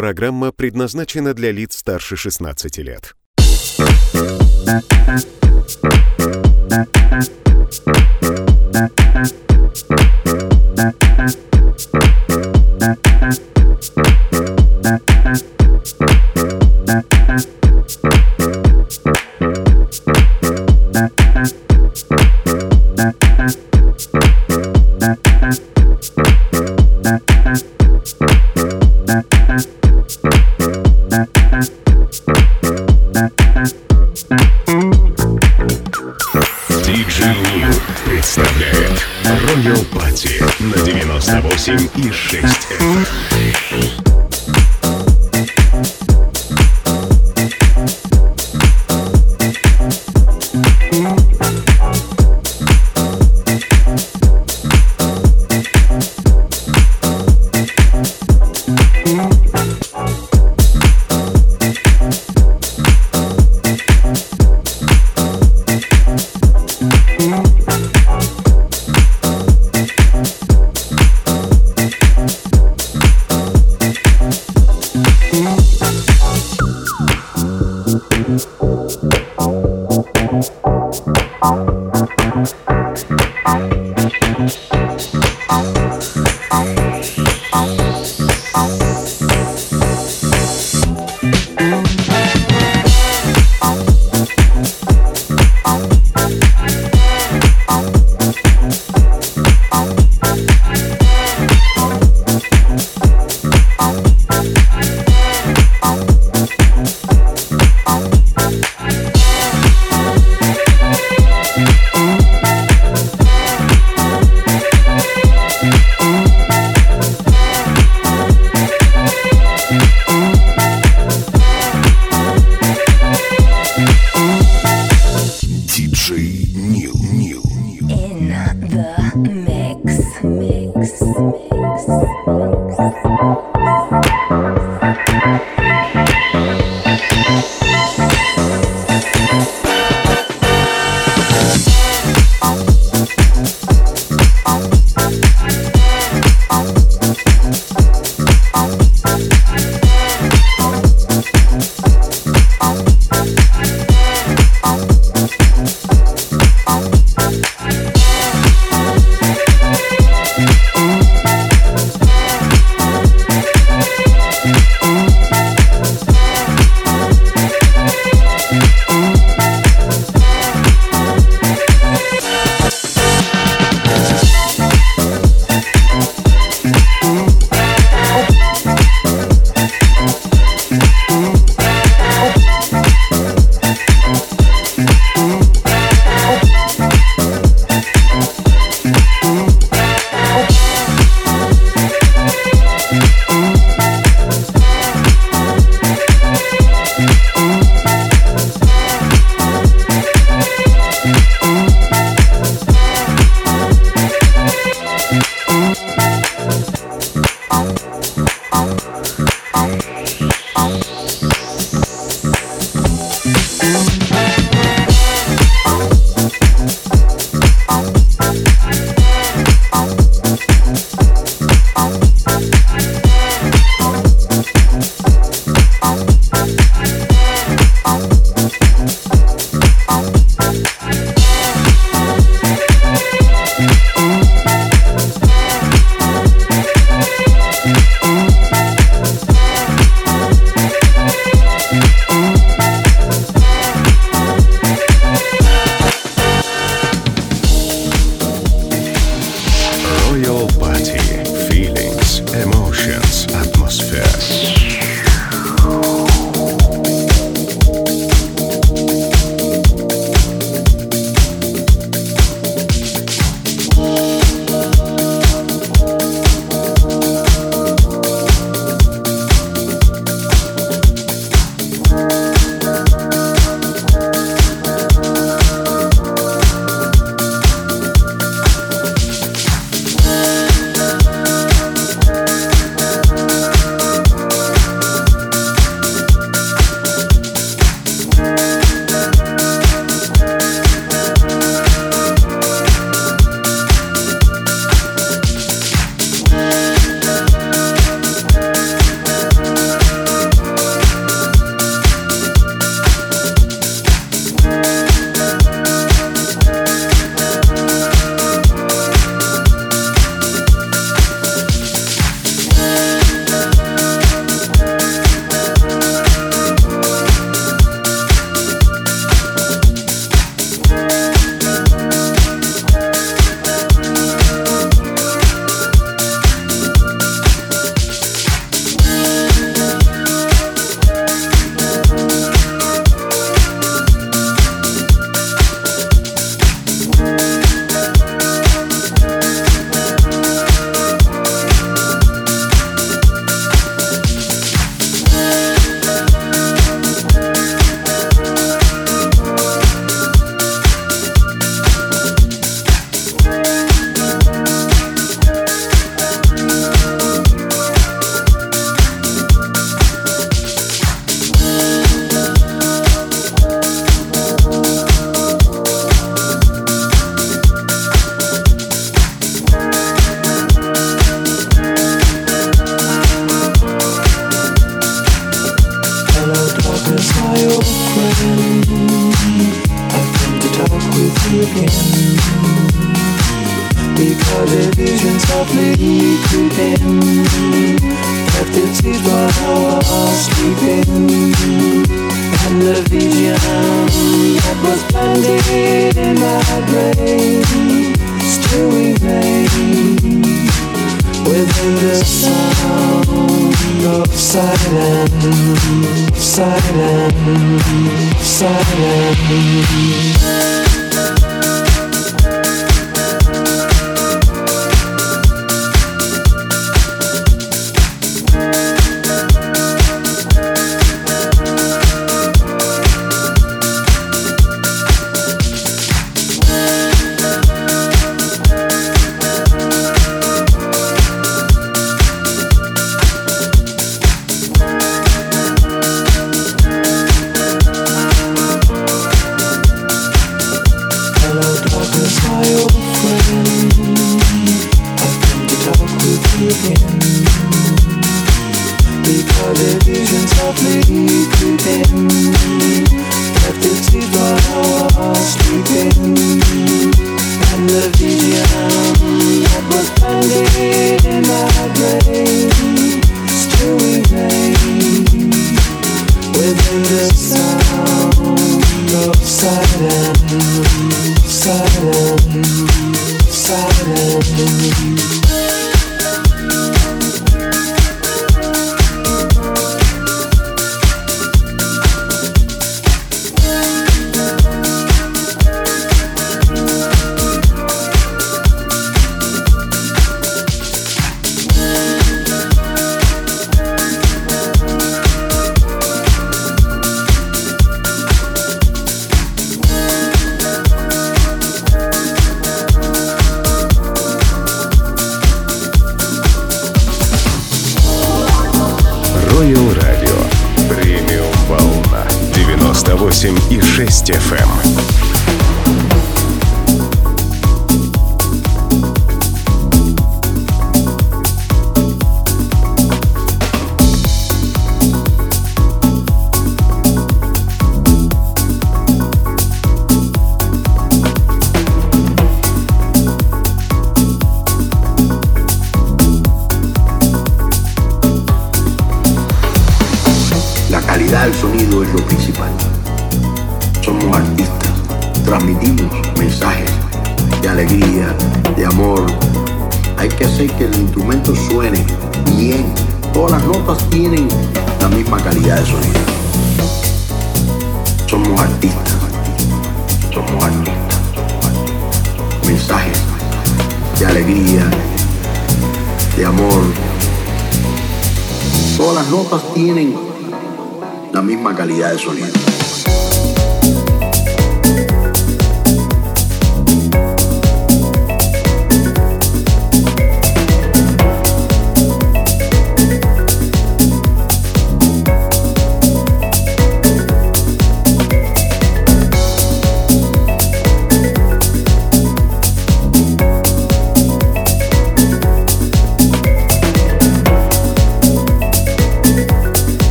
Программа предназначена для лиц старше 16 лет. Диджей и 6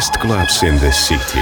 best clubs in the city.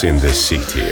In the city.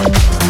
Thank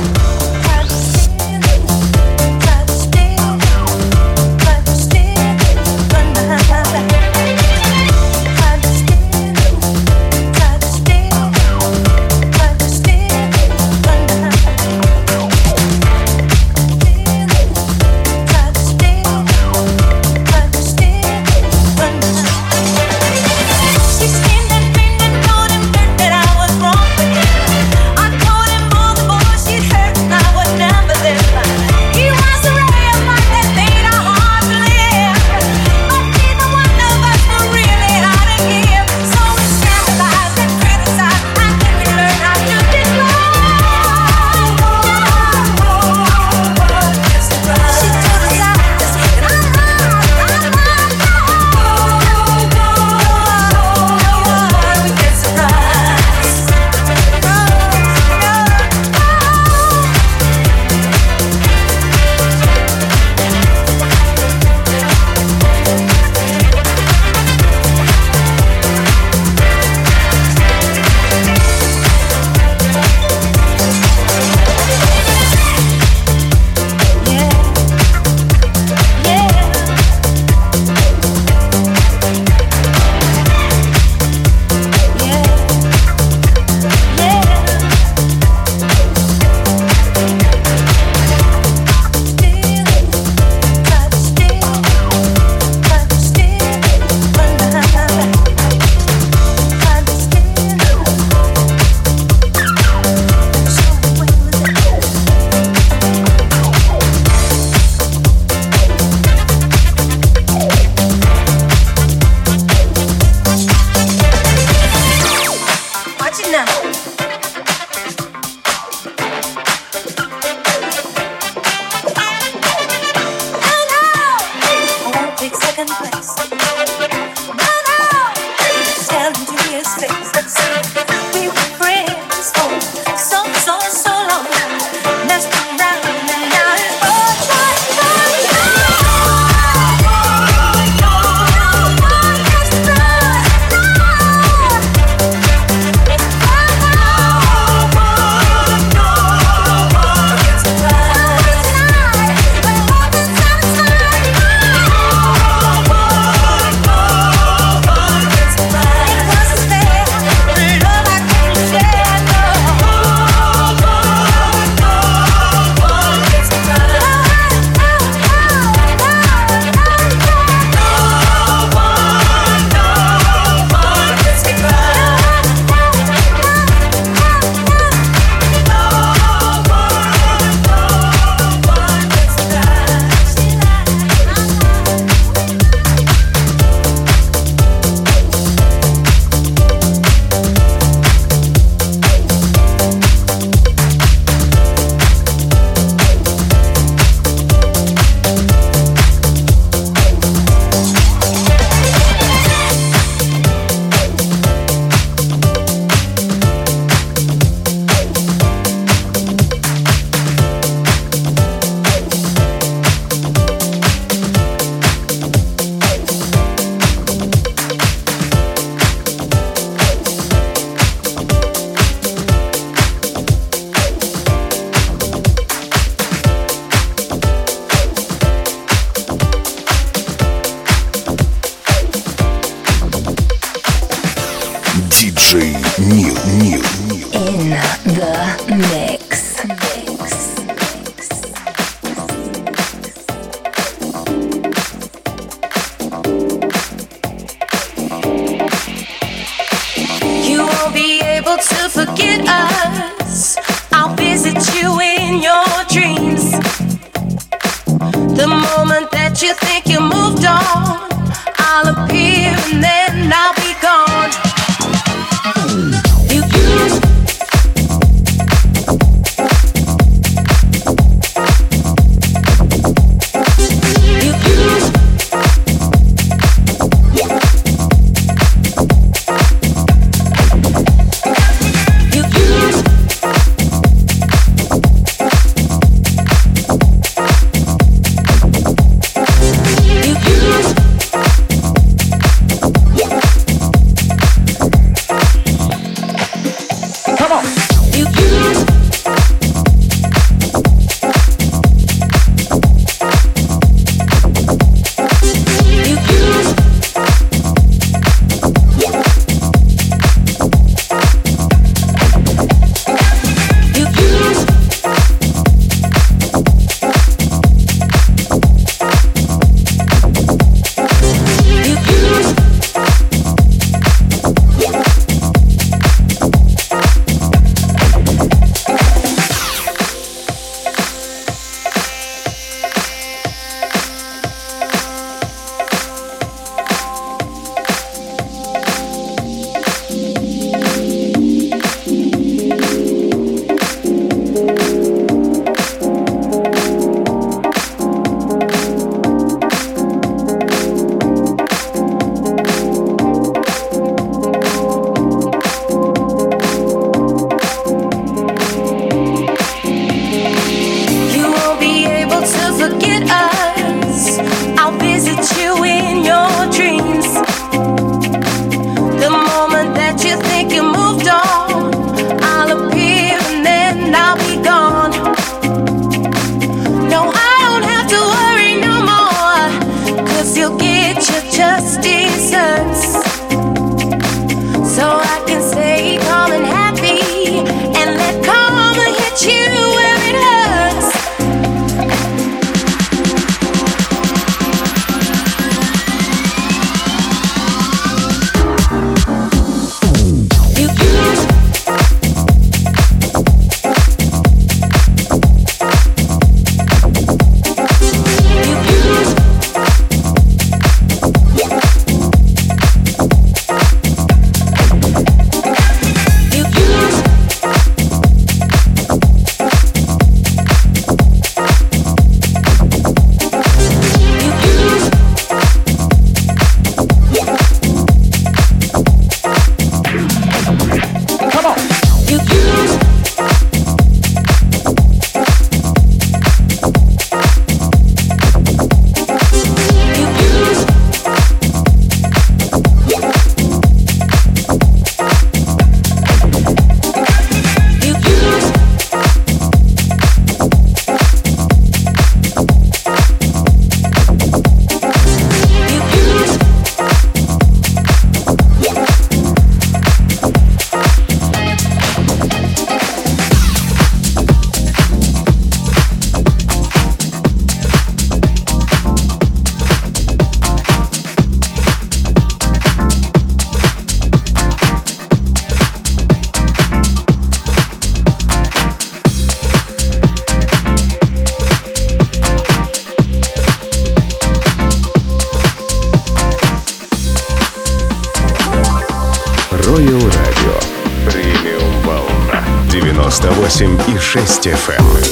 Вести ФМ.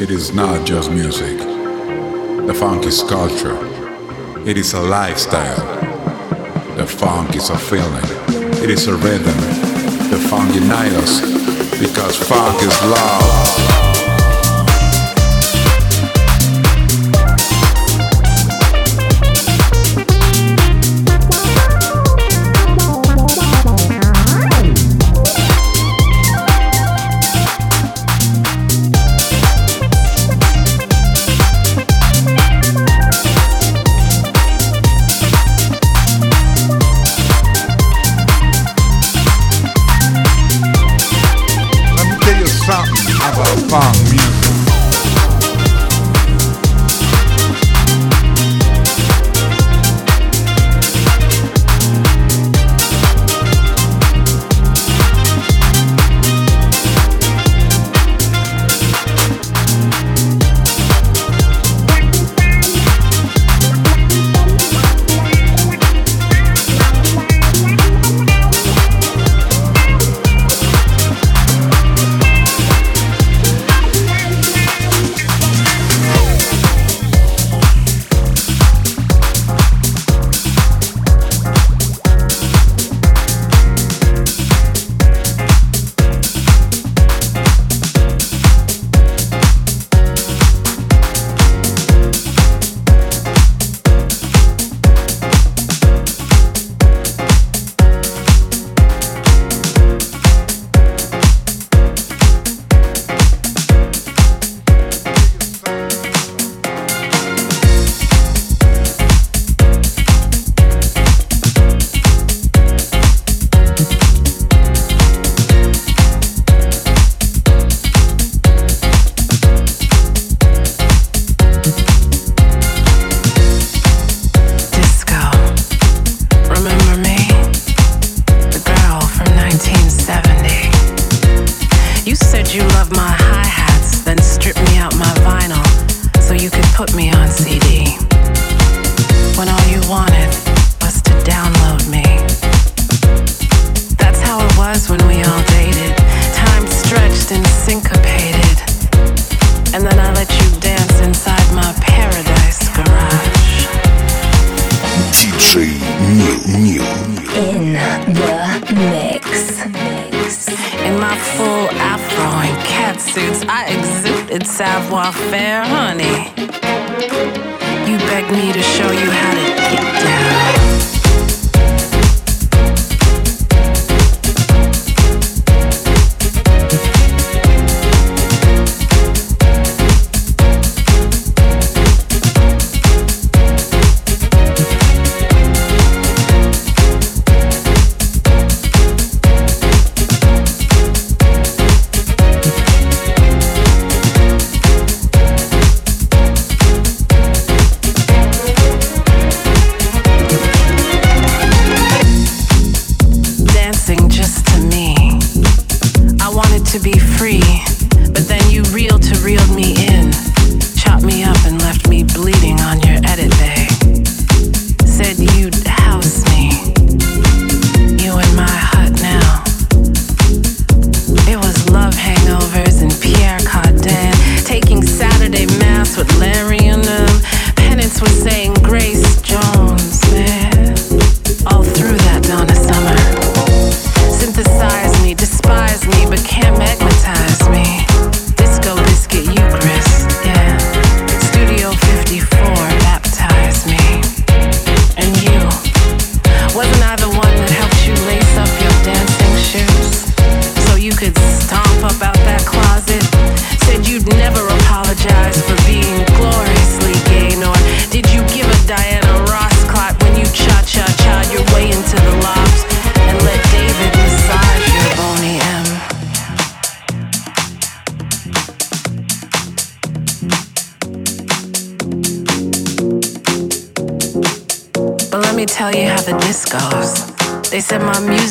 It is not just music. The funk is culture. It is a lifestyle. The funk is a feeling. It is a rhythm. The funk unites us because funk is love.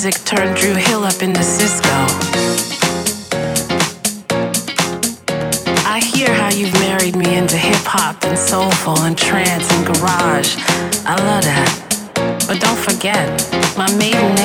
music turned Drew Hill up into Cisco. I hear how you've married me into hip hop and soulful and trance and garage. I love that. But don't forget, my maiden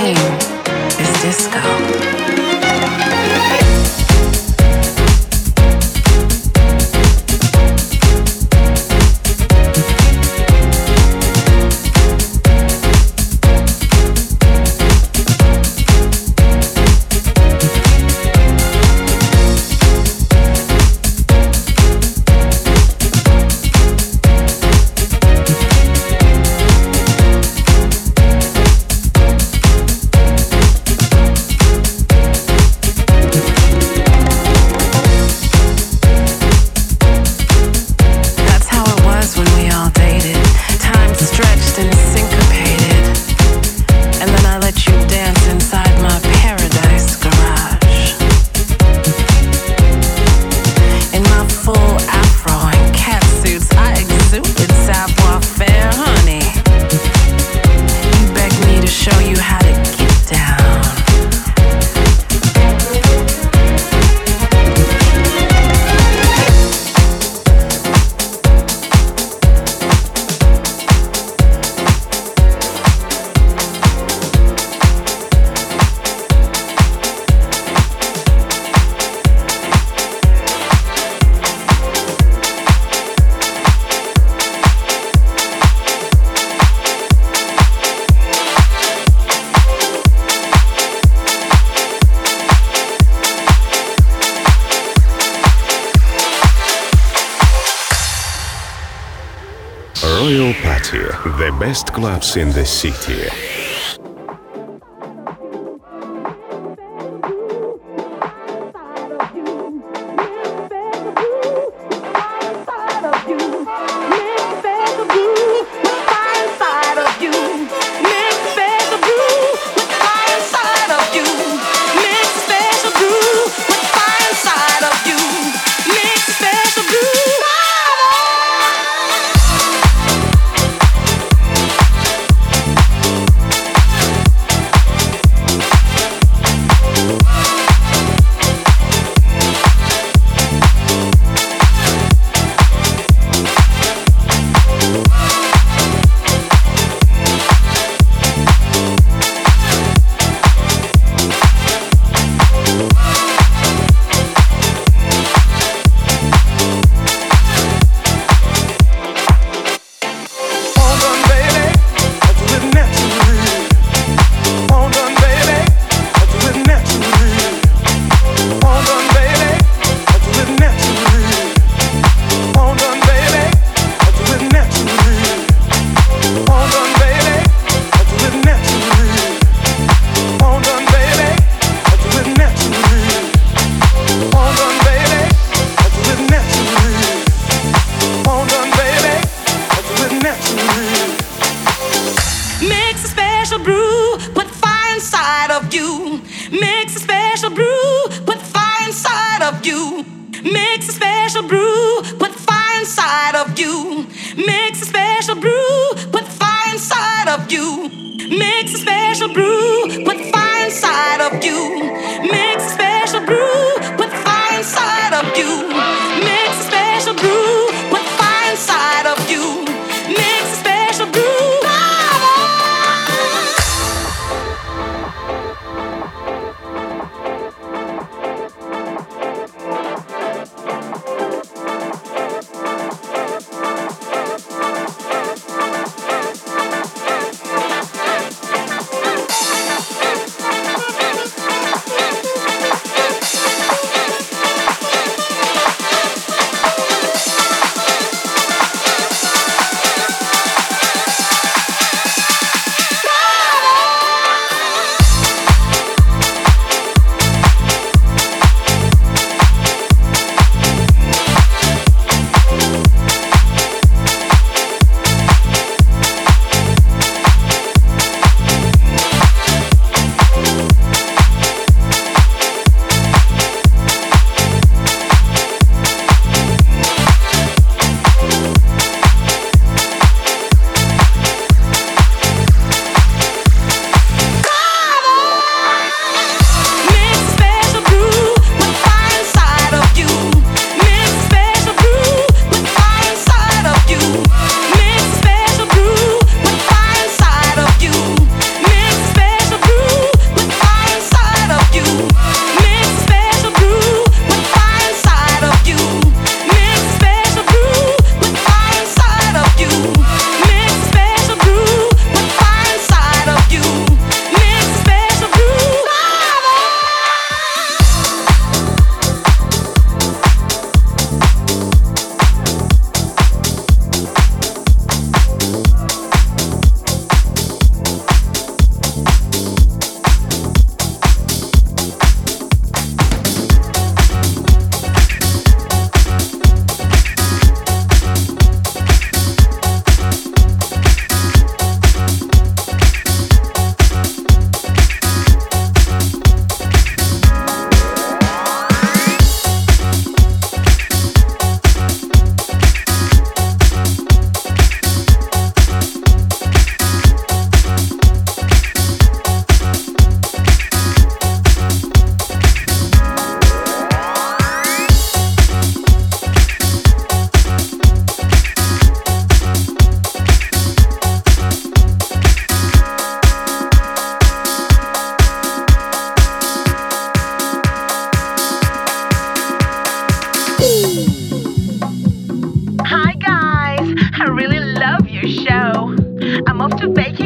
best clubs in the city.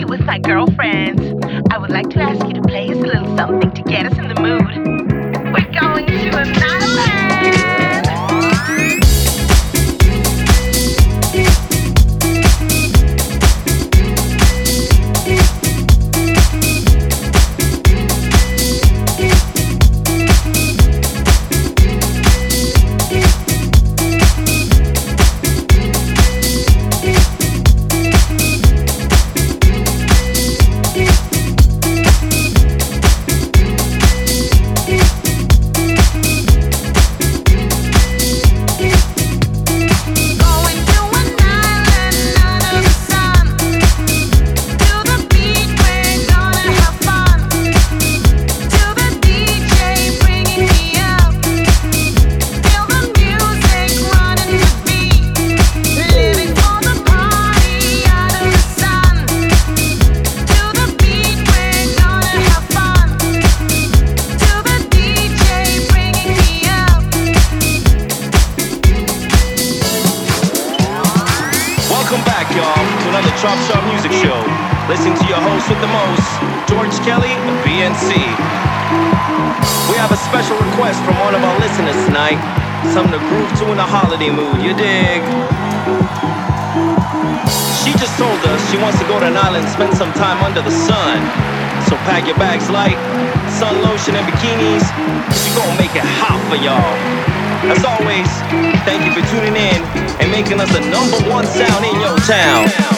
with my girlfriends. I would like to ask you to play us a little something to get us in the mood. We're going to a night. for y'all. As always, thank you for tuning in and making us the number one sound in your town.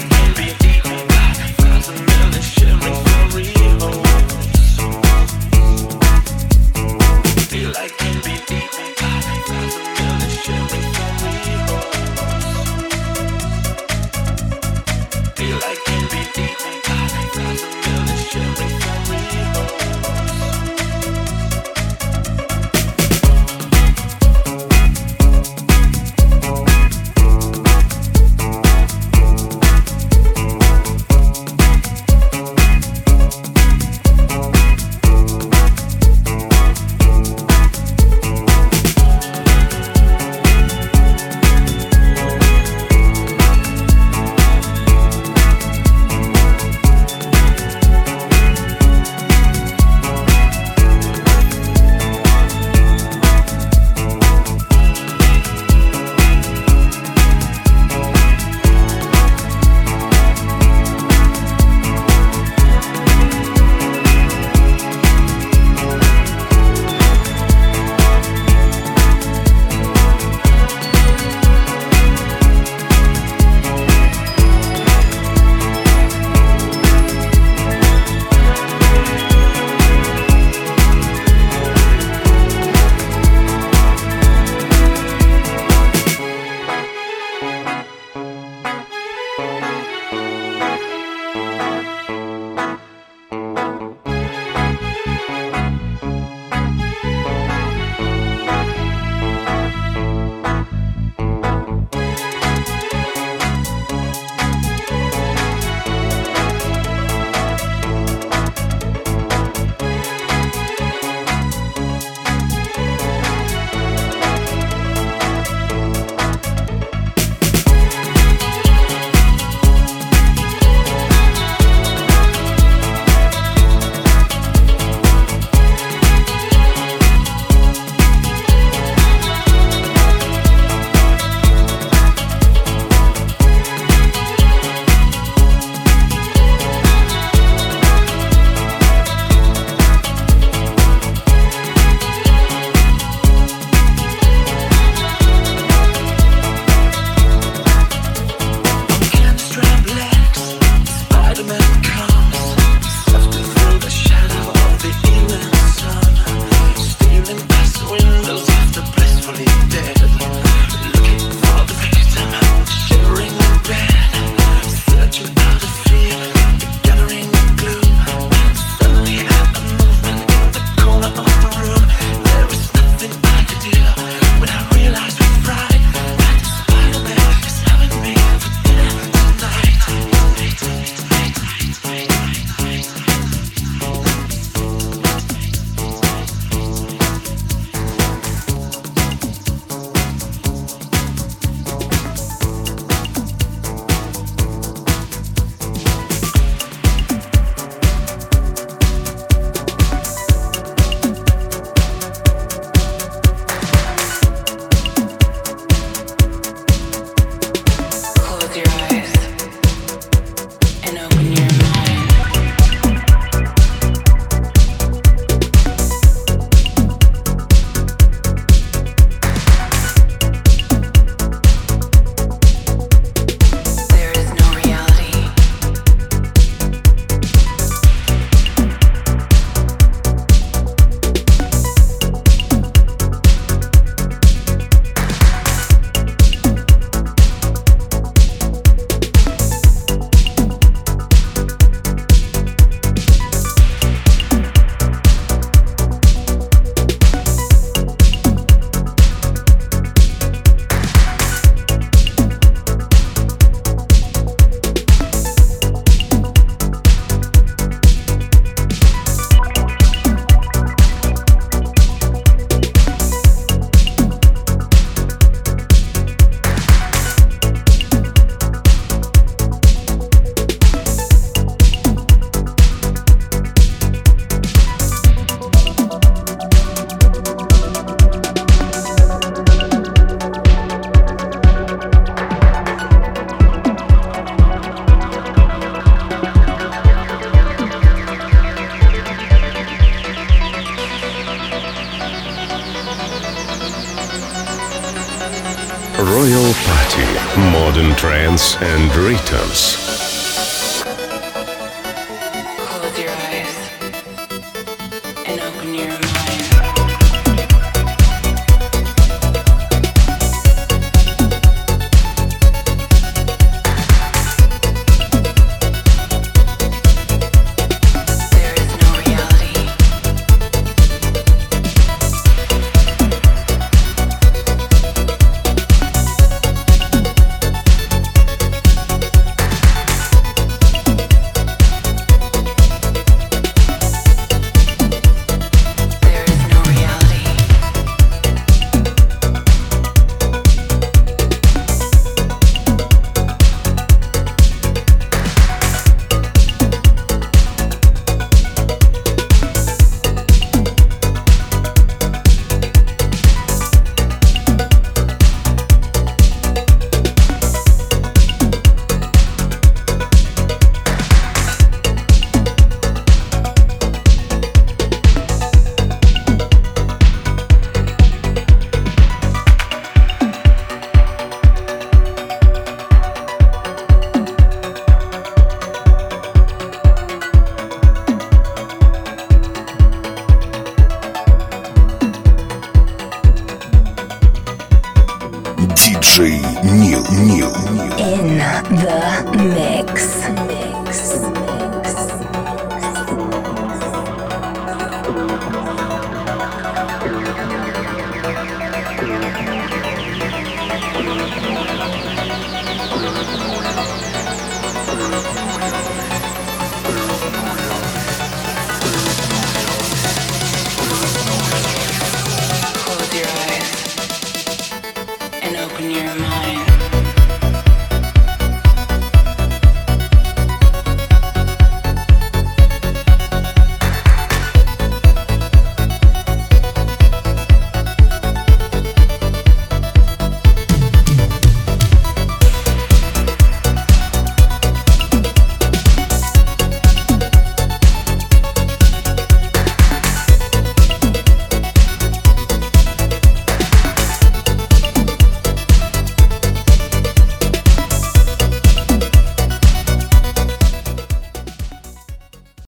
like